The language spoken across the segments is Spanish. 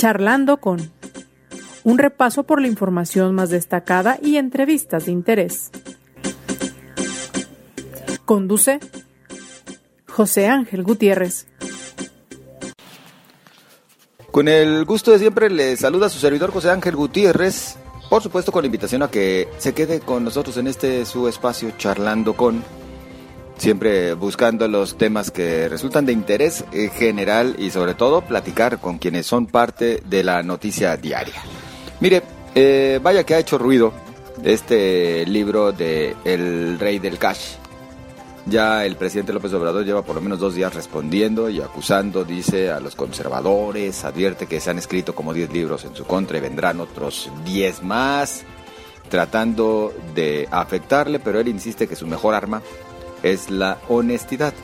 Charlando con un repaso por la información más destacada y entrevistas de interés. Conduce José Ángel Gutiérrez. Con el gusto de siempre le saluda su servidor José Ángel Gutiérrez, por supuesto con la invitación a que se quede con nosotros en este su espacio charlando con siempre buscando los temas que resultan de interés eh, general y sobre todo platicar con quienes son parte de la noticia diaria. Mire, eh, vaya que ha hecho ruido este libro de El Rey del Cash. Ya el presidente López Obrador lleva por lo menos dos días respondiendo y acusando, dice, a los conservadores, advierte que se han escrito como 10 libros en su contra y vendrán otros 10 más, tratando de afectarle, pero él insiste que su mejor arma es la honestidad.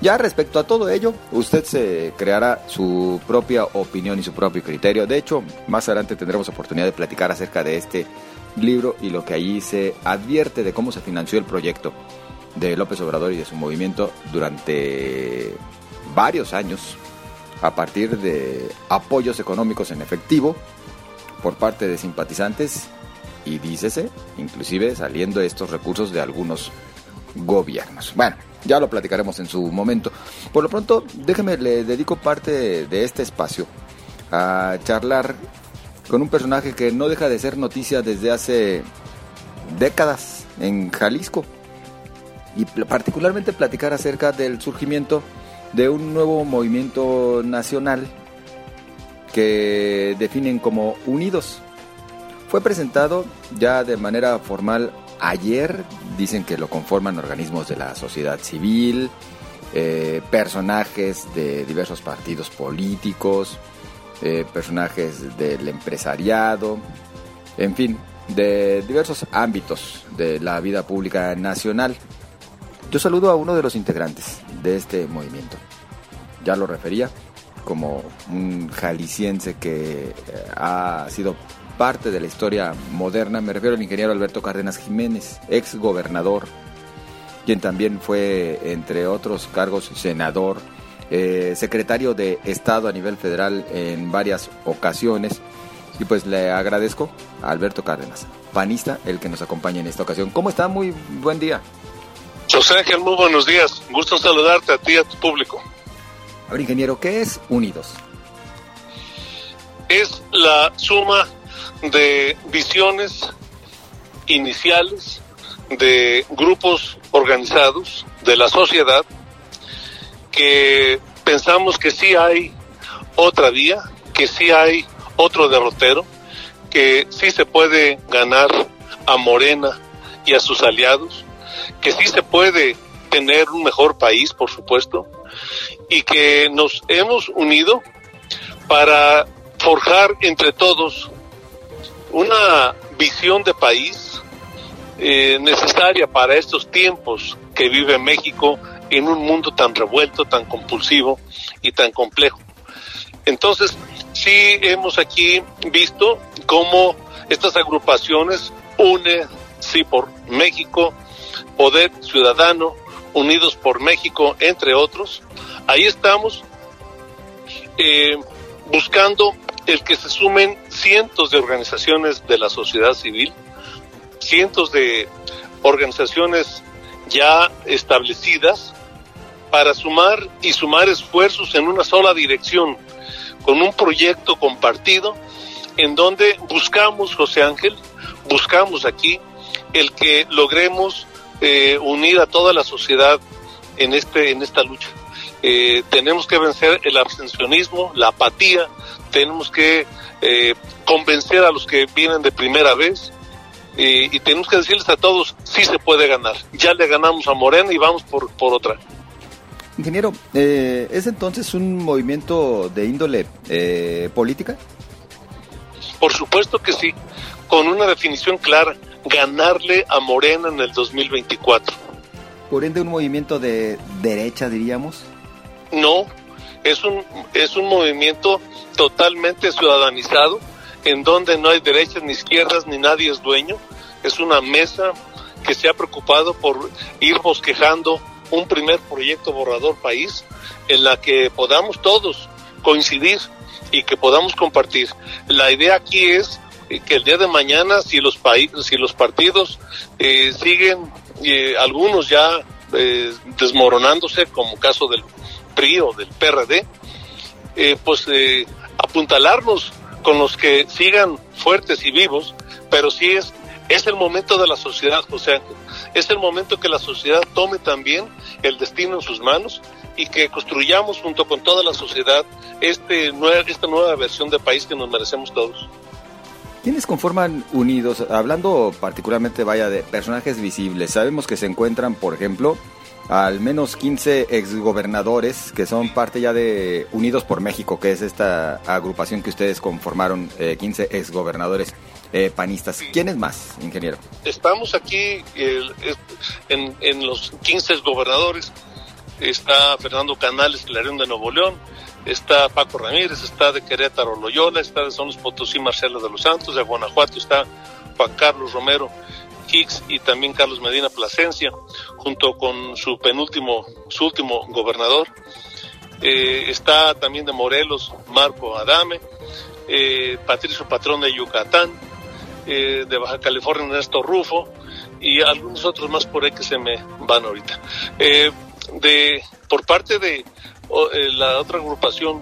Ya respecto a todo ello, usted se creará su propia opinión y su propio criterio. De hecho, más adelante tendremos oportunidad de platicar acerca de este libro y lo que allí se advierte de cómo se financió el proyecto de López Obrador y de su movimiento durante varios años a partir de apoyos económicos en efectivo por parte de simpatizantes y dícese, inclusive saliendo estos recursos de algunos gobiernos. Bueno, ya lo platicaremos en su momento. Por lo pronto, déjeme, le dedico parte de este espacio a charlar con un personaje que no deja de ser noticia desde hace décadas en Jalisco y particularmente platicar acerca del surgimiento de un nuevo movimiento nacional que definen como Unidos. Fue presentado ya de manera formal ayer, dicen que lo conforman organismos de la sociedad civil, eh, personajes de diversos partidos políticos, eh, personajes del empresariado, en fin, de diversos ámbitos de la vida pública nacional. Yo saludo a uno de los integrantes de este movimiento. Ya lo refería como un jalisciense que eh, ha sido parte de la historia moderna. Me refiero al ingeniero Alberto Cárdenas Jiménez, ex gobernador, quien también fue, entre otros cargos, senador, eh, secretario de Estado a nivel federal en varias ocasiones. Y pues le agradezco a Alberto Cárdenas, panista, el que nos acompaña en esta ocasión. ¿Cómo está? Muy buen día. José Ángel, muy buenos días. Gusto saludarte a ti y a tu público. A ver, ingeniero, ¿qué es Unidos? Es la suma de visiones iniciales de grupos organizados de la sociedad que pensamos que sí hay otra vía, que sí hay otro derrotero, que sí se puede ganar a Morena y a sus aliados, que sí se puede tener un mejor país, por supuesto, y que nos hemos unido para forjar entre todos una visión de país eh, necesaria para estos tiempos que vive México en un mundo tan revuelto, tan compulsivo y tan complejo. Entonces, sí hemos aquí visto cómo estas agrupaciones une, sí, por México, Poder Ciudadano, Unidos por México, entre otros. Ahí estamos eh, buscando el que se sumen cientos de organizaciones de la sociedad civil, cientos de organizaciones ya establecidas para sumar y sumar esfuerzos en una sola dirección, con un proyecto compartido en donde buscamos, José Ángel, buscamos aquí el que logremos eh, unir a toda la sociedad en, este, en esta lucha. Eh, tenemos que vencer el abstencionismo, la apatía, tenemos que eh, convencer a los que vienen de primera vez y tenemos que decirles a todos, sí se puede ganar. Ya le ganamos a Morena y vamos por, por otra. Ingeniero, eh, ¿es entonces un movimiento de índole eh, política? Por supuesto que sí, con una definición clara, ganarle a Morena en el 2024. ¿Por ende un movimiento de derecha, diríamos? No, es un, es un movimiento totalmente ciudadanizado, en donde no hay derechas ni izquierdas, ni nadie es dueño. Es una mesa que se ha preocupado por ir bosquejando un primer proyecto borrador país en la que podamos todos coincidir y que podamos compartir. La idea aquí es que el día de mañana, si los, si los partidos eh, siguen, eh, algunos ya eh, desmoronándose, como caso del PRI o del PRD, pues apuntalarnos con los que sigan fuertes y vivos, pero sí es, es el momento de la sociedad, José Ángel. Es el momento que la sociedad tome también el destino en sus manos y que construyamos junto con toda la sociedad este, esta nueva versión de país que nos merecemos todos. ¿Quiénes conforman Unidos? Hablando particularmente, vaya, de personajes visibles. Sabemos que se encuentran, por ejemplo, al menos 15 exgobernadores que son parte ya de Unidos por México, que es esta agrupación que ustedes conformaron, 15 eh, exgobernadores eh, panistas. ¿Quiénes más, ingeniero? Estamos aquí en, en, los 15 exgobernadores. Está Fernando Canales, Clarión de Nuevo León, está Paco Ramírez, está de Querétaro Loyola, está de Son Potosí Marcelo de los Santos, de Guanajuato está Juan Carlos Romero Hicks y también Carlos Medina Plasencia, junto con su penúltimo, su último gobernador. Eh, está también de Morelos Marco Adame, eh, Patricio Patrón de Yucatán, eh, de Baja California Ernesto Rufo y algunos otros más por ahí que se me van ahorita. de por parte de la otra agrupación,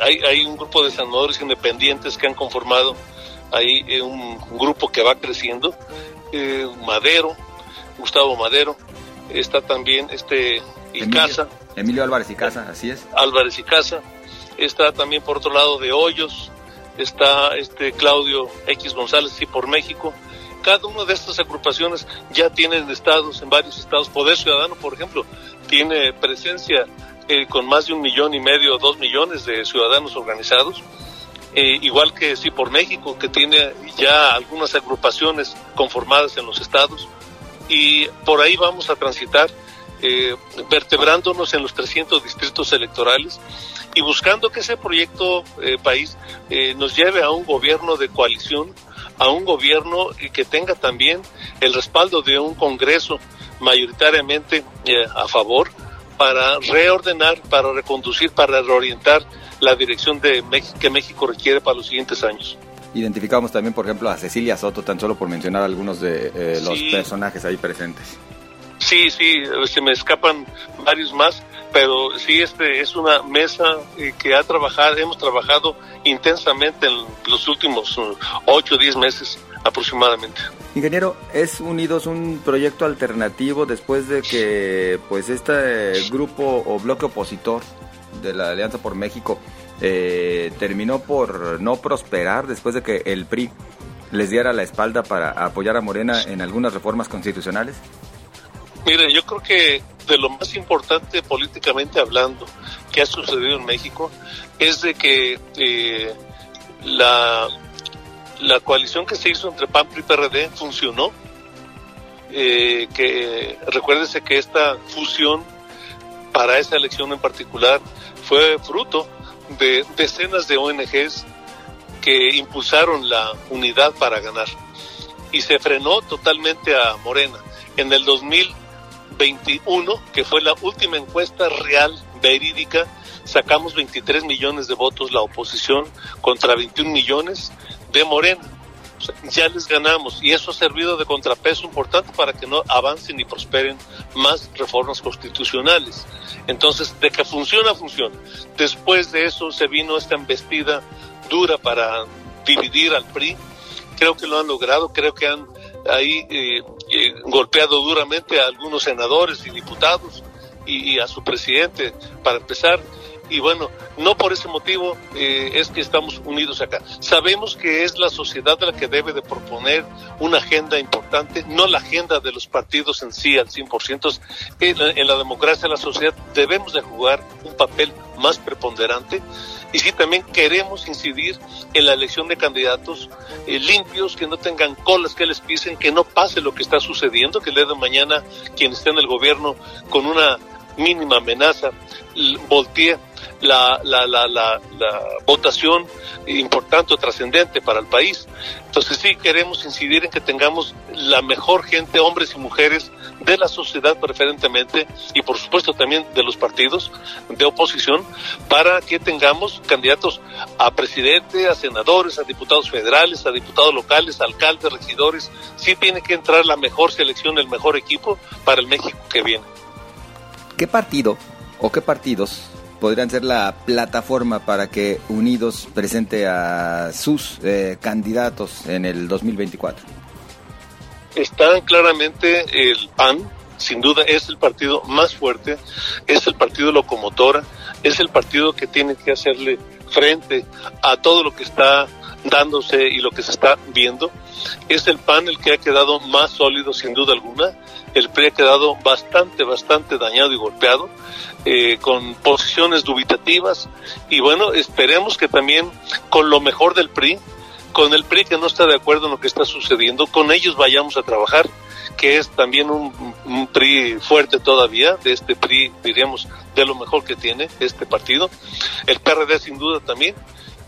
hay, hay un grupo de senadores independientes que han conformado hay eh, un grupo que va creciendo, eh, Madero, Gustavo Madero, está también este Icaza. Emilio, Álvarez y Casa, así es. Álvarez y Casa, está también por otro lado de Hoyos, está este Claudio X González, y por México. Cada una de estas agrupaciones ya tienen estados, en varios estados. Poder Ciudadano, por ejemplo, tiene presencia eh, con más de un millón y medio, dos millones de ciudadanos organizados eh, igual que sí por México, que tiene ya algunas agrupaciones conformadas en los estados, y por ahí vamos a transitar, eh, vertebrándonos en los 300 distritos electorales y buscando que ese proyecto eh, país nos lleve a un gobierno de coalición, a un gobierno que tenga también el respaldo de un Congreso mayoritariamente a favor para reordenar, para reconducir, para reorientar la dirección de que México requiere para los siguientes años. Identificamos también, por ejemplo, a Cecilia Soto, tan solo por mencionar algunos de eh, los personajes ahí presentes. Sí, sí, se me escapan varios más, pero sí, este es una mesa eh, que ha trabajado, hemos trabajado intensamente en los últimos 8 o 10 meses aproximadamente. Ingeniero, ¿es Unidos un proyecto alternativo después de que pues este grupo o bloque opositor de la Alianza por México eh, terminó por no prosperar después de que el PRI les diera la espalda para apoyar a Morena en algunas reformas constitucionales? Mire, yo creo que de lo más importante políticamente hablando que ha sucedido en México es de que eh, la, la coalición que se hizo entre PAN y PRD funcionó. Eh, que recuérdese que esta fusión para esa elección en particular fue fruto de decenas de ONGs que impulsaron la unidad para ganar y se frenó totalmente a Morena. En el 2021, que fue la última encuesta real, verídica, sacamos 23 millones de votos la oposición contra 21 millones de Morena ya les ganamos y eso ha servido de contrapeso importante para que no avancen y prosperen más reformas constitucionales. Entonces, de que funciona, funciona. Después de eso se vino esta embestida dura para dividir al PRI. Creo que lo han logrado, creo que han ahí eh, eh, golpeado duramente a algunos senadores y diputados y a su presidente para empezar y bueno, no por ese motivo eh, es que estamos unidos acá. Sabemos que es la sociedad la que debe de proponer una agenda importante, no la agenda de los partidos en sí al 100%. En, en la democracia, la sociedad debemos de jugar un papel más preponderante y sí también queremos incidir en la elección de candidatos eh, limpios, que no tengan colas que les pisen, que no pase lo que está sucediendo, que el día de mañana quien esté en el gobierno con una mínima amenaza voltee la, la, la, la, votación importante o trascendente para el país. Entonces sí queremos incidir en que tengamos la mejor gente, hombres y mujeres de la sociedad preferentemente y por supuesto también de los partidos de oposición para que tengamos candidatos a presidente, a senadores, a diputados federales, a diputados locales, a alcaldes, regidores. Sí tiene que entrar la mejor selección, el mejor equipo para el México que viene. ¿Qué partido o qué partidos podrían ser la plataforma para que Unidos presente a sus eh, candidatos en el 2024? Están claramente el PAN, sin duda es el partido más fuerte, es el partido locomotora, es el partido que tiene que hacerle frente a todo lo que está dándose y lo que se está viendo. Es el PAN el que ha quedado más sólido sin duda alguna. El PRI ha quedado bastante, bastante dañado y golpeado, eh, con posiciones dubitativas. Y bueno, esperemos que también con lo mejor del PRI, con el PRI que no está de acuerdo en lo que está sucediendo, con ellos vayamos a trabajar, que es también un, PRI fuerte todavía, de este PRI, diríamos, de lo mejor que tiene este partido. El PRD sin duda también.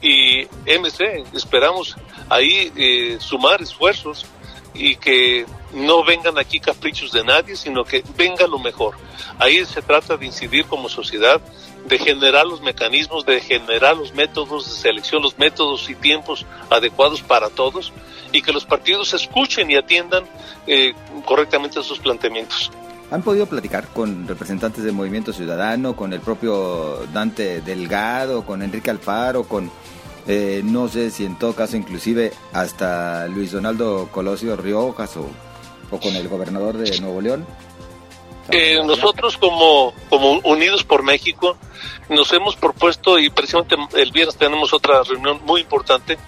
Y MC, esperamos ahí eh, sumar esfuerzos y que no vengan aquí caprichos de nadie, sino que venga lo mejor. Ahí se trata de incidir como sociedad, de generar los mecanismos, de generar los métodos de selección, los métodos y tiempos adecuados para todos y que los partidos escuchen y atiendan eh, correctamente esos planteamientos. ¿Han podido platicar con representantes del Movimiento Ciudadano, con el propio Dante Delgado, con Enrique Alfaro, con eh, no sé si en todo caso inclusive hasta Luis Donaldo Colosio Riojas o, con el gobernador de Nuevo León? Eh, nosotros como, como Unidos por México nos hemos propuesto y precisamente el viernes tenemos otra reunión muy importante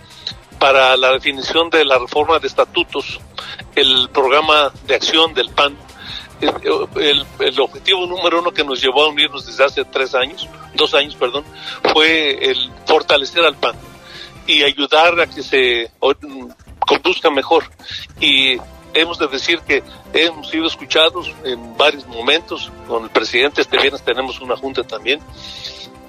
para la definición de la reforma de estatutos, el programa de acción del PAN. El, objetivo número uno que nos llevó a unirnos desde hace tres años, dos años, perdón, fue el fortalecer al PAN y ayudar a que se conduzca mejor. Y hemos de decir que hemos sido escuchados en varios momentos con el presidente. Este viernes tenemos una junta también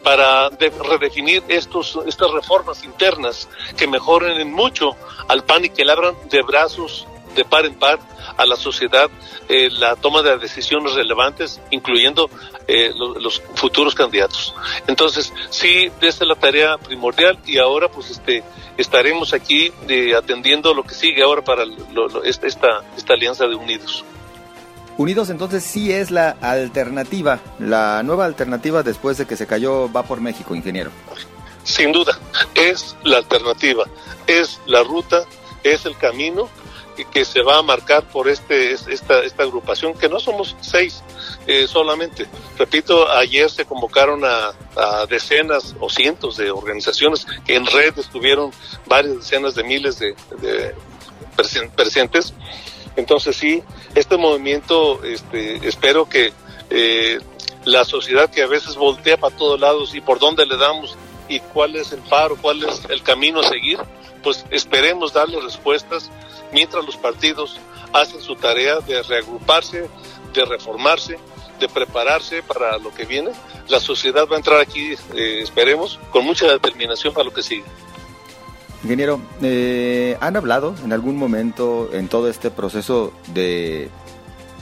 para redefinir estos, estas reformas internas que mejoren en mucho al PAN y que le abran de brazos de par en par a la sociedad eh, la toma de decisiones relevantes, incluyendo eh, los, futuros candidatos. Entonces, sí, esa es la tarea primordial y ahora pues este estaremos aquí de, atendiendo lo que sigue ahora para esta, esta alianza de Unidos. Unidos entonces sí es la alternativa, la nueva alternativa después de que se cayó Va por México, ingeniero. Sin duda, es la alternativa, es la ruta, es el camino que se va a marcar por este esta, esta agrupación, que no somos seis eh, solamente. Repito, ayer se convocaron a, decenas o cientos de organizaciones que en red estuvieron varias decenas de miles de, presentes. Entonces sí, este movimiento, este, espero que eh, la sociedad que a veces voltea para todos lados y por dónde le damos y cuál es el paro, cuál es el camino a seguir, pues esperemos darle respuestas mientras los partidos hacen su tarea de reagruparse, de reformarse, de prepararse para lo que viene. La sociedad va a entrar aquí, eh, esperemos, con mucha determinación para lo que sigue. Ingeniero, eh, ¿han hablado en algún momento en todo este proceso de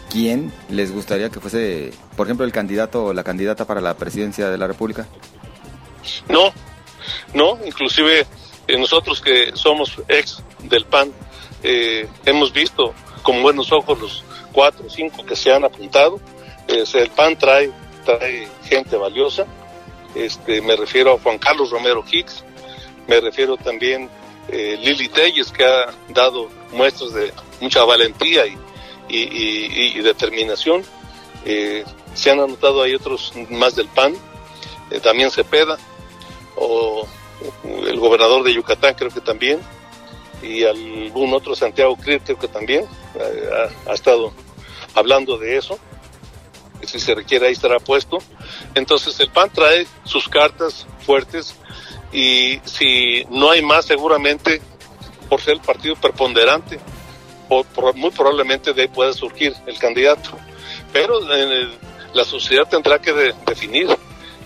quién les gustaría que fuese, por ejemplo, el candidato o la candidata para la presidencia de la República? No, no, inclusive eh, nosotros que somos ex del PAN, eh, hemos visto con buenos ojos los cuatro o cinco que se han apuntado. el PAN trae, trae gente valiosa. Este, me refiero a Juan Carlos Romero Hicks, me refiero también eh, Lili Telles, que ha dado muestras de mucha valentía y, y, determinación. Eh, se han anotado ahí otros más del PAN, eh, también Cepeda, o el gobernador de Yucatán creo que también, y algún otro Santiago creo que también eh, ha, estado hablando de eso. Si se requiere ahí estará puesto. Entonces el PAN trae sus cartas fuertes y si no hay más seguramente por ser el partido preponderante muy probablemente de ahí pueda surgir el candidato pero la sociedad tendrá que definir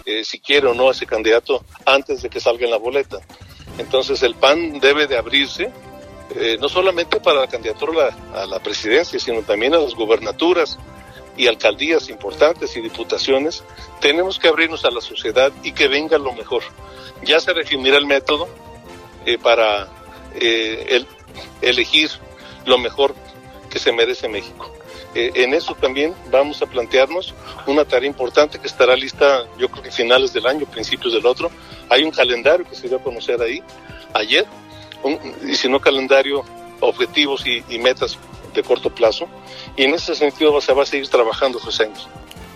eh, si quiere o no ese candidato antes de que salga en la boleta. Entonces el PAN debe de abrirse, eh, no solamente para la candidatura a la, presidencia, sino también a las gubernaturas y alcaldías importantes y diputaciones. Tenemos que abrirnos a la sociedad y que venga lo mejor. Ya se definirá el método eh, para el, elegir lo mejor que se merece México. Eh, en eso también vamos a plantearnos una tarea importante que estará lista, yo creo que finales del año, principios del otro. Hay un calendario que se dio a conocer ahí ayer, y si no calendario, objetivos y, metas de corto plazo. Y en ese sentido se va a seguir trabajando José años.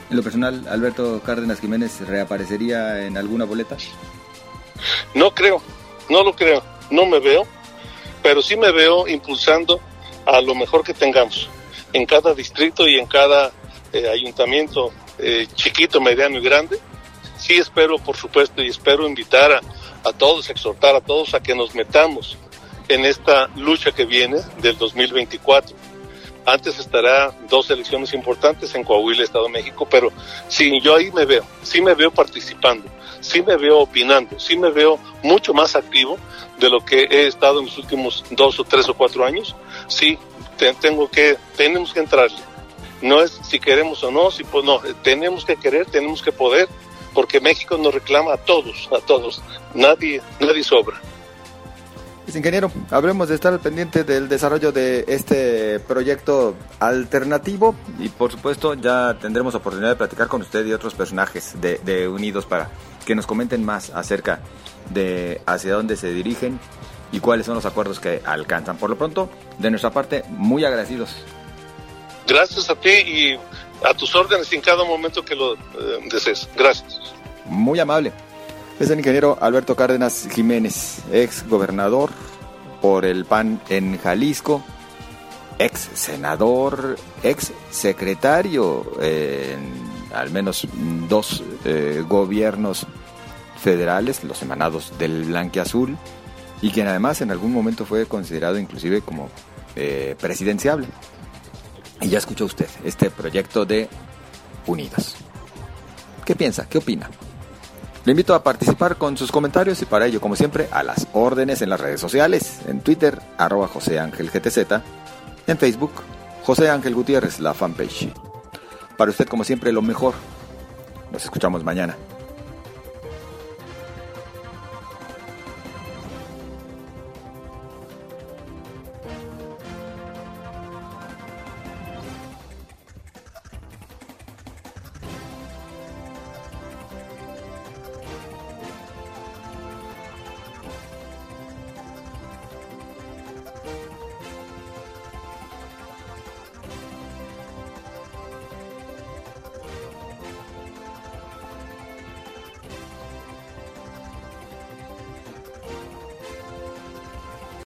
En lo personal, Alberto Cárdenas Jiménez reaparecería en alguna boleta? No creo, no lo creo, no me veo, pero sí me veo impulsando a lo mejor que tengamos en cada distrito y en cada eh, ayuntamiento eh, chiquito, mediano y grande. Sí espero, por supuesto, y espero invitar a, a todos, exhortar a todos a que nos metamos en esta lucha que viene del 2024. Antes estará dos elecciones importantes en Coahuila, Estado de México, pero sí, yo ahí me veo, sí me veo participando, sí me veo opinando, sí me veo mucho más activo de lo que he estado en los últimos dos o tres o cuatro años. Sí, tengo que, tenemos que entrarle. No es si queremos o no, si pues no, tenemos que querer, tenemos que poder, porque México nos reclama a todos, a todos. Nadie, nadie sobra. Pues, ingeniero, habremos de estar al pendiente del desarrollo de este proyecto alternativo y por supuesto ya tendremos oportunidad de platicar con usted y otros personajes de, de Unidos para que nos comenten más acerca de hacia dónde se dirigen y cuáles son los acuerdos que alcanzan. Por lo pronto, de nuestra parte, muy agradecidos. Gracias a ti y a tus órdenes en cada momento que lo eh, desees. Gracias. Muy amable. Es el ingeniero Alberto Cárdenas Jiménez, ex gobernador por el PAN en Jalisco, ex senador, ex secretario en al menos dos eh, gobiernos federales, los emanados del Blanquiazul, y quien además en algún momento fue considerado inclusive como eh, presidenciable. Y ya escuchó usted este proyecto de Unidos. ¿Qué piensa? ¿Qué opina? Le invito a participar con sus comentarios y para ello, como siempre, a las órdenes en las redes sociales, en Twitter, arroba José Ángel GTZ, en Facebook, José Ángel Gutiérrez, la fanpage. Para usted, como siempre, lo mejor. Nos escuchamos mañana.